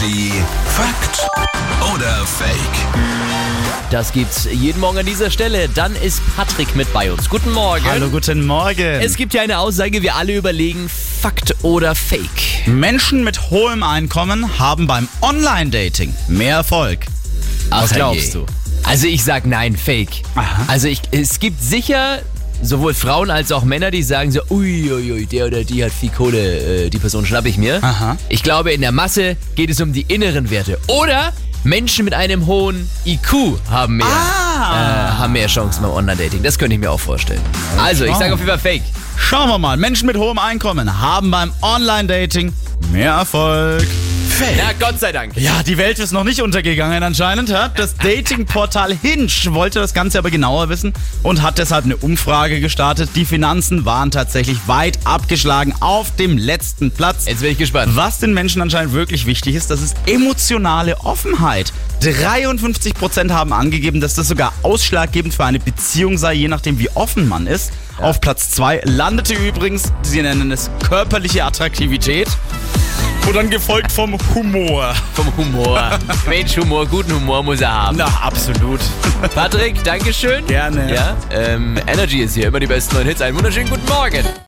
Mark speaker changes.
Speaker 1: Energy Fakt oder Fake?
Speaker 2: Das gibt's jeden Morgen an dieser Stelle. Dann ist Patrick mit bei uns. Guten Morgen.
Speaker 3: Hallo, guten Morgen.
Speaker 2: Es gibt ja eine Aussage, wir alle überlegen, Fakt oder Fake.
Speaker 3: Menschen mit hohem Einkommen haben beim Online-Dating mehr Erfolg. Was
Speaker 2: Ach,
Speaker 3: glaubst
Speaker 2: je.
Speaker 3: du?
Speaker 2: Also ich sag nein, Fake.
Speaker 3: Aha.
Speaker 2: Also ich, es gibt sicher sowohl Frauen als auch Männer, die sagen so, uiuiui, ui, der oder die hat viel Kohle, äh, die Person schnapp ich mir.
Speaker 3: Aha.
Speaker 2: Ich glaube, in der Masse geht es um die inneren Werte. Oder Menschen mit einem hohen IQ haben mehr,
Speaker 3: Ah.
Speaker 2: äh, haben mehr Chancen beim Online-Dating. Das könnte ich mir auch vorstellen. Also, ich sage auf jeden Fall Fake.
Speaker 3: Schauen wir mal. Menschen mit hohem Einkommen haben beim Online-Dating mehr Erfolg.
Speaker 2: Na, Gott sei Dank.
Speaker 3: Ja, die Welt ist noch nicht untergegangen anscheinend. ja. Das Datingportal Hinge wollte das Ganze aber genauer wissen und hat deshalb eine Umfrage gestartet. Die Finanzen waren tatsächlich weit abgeschlagen auf dem letzten Platz.
Speaker 2: Jetzt bin ich gespannt.
Speaker 3: Was den Menschen anscheinend wirklich wichtig ist, das ist emotionale Offenheit. 53% haben angegeben, dass das sogar ausschlaggebend für eine Beziehung sei, je nachdem wie offen man ist. Auf Platz 2 landete übrigens, sie nennen es körperliche Attraktivität. Und dann gefolgt vom Humor.
Speaker 2: Vom Humor. Mensch, Humor, guten Humor muss er haben.
Speaker 3: Na, absolut.
Speaker 2: Patrick, Dankeschön.
Speaker 3: Gerne.
Speaker 2: Ja, ähm, Energy ist hier, immer die besten neuen Hits. Einen wunderschönen guten Morgen.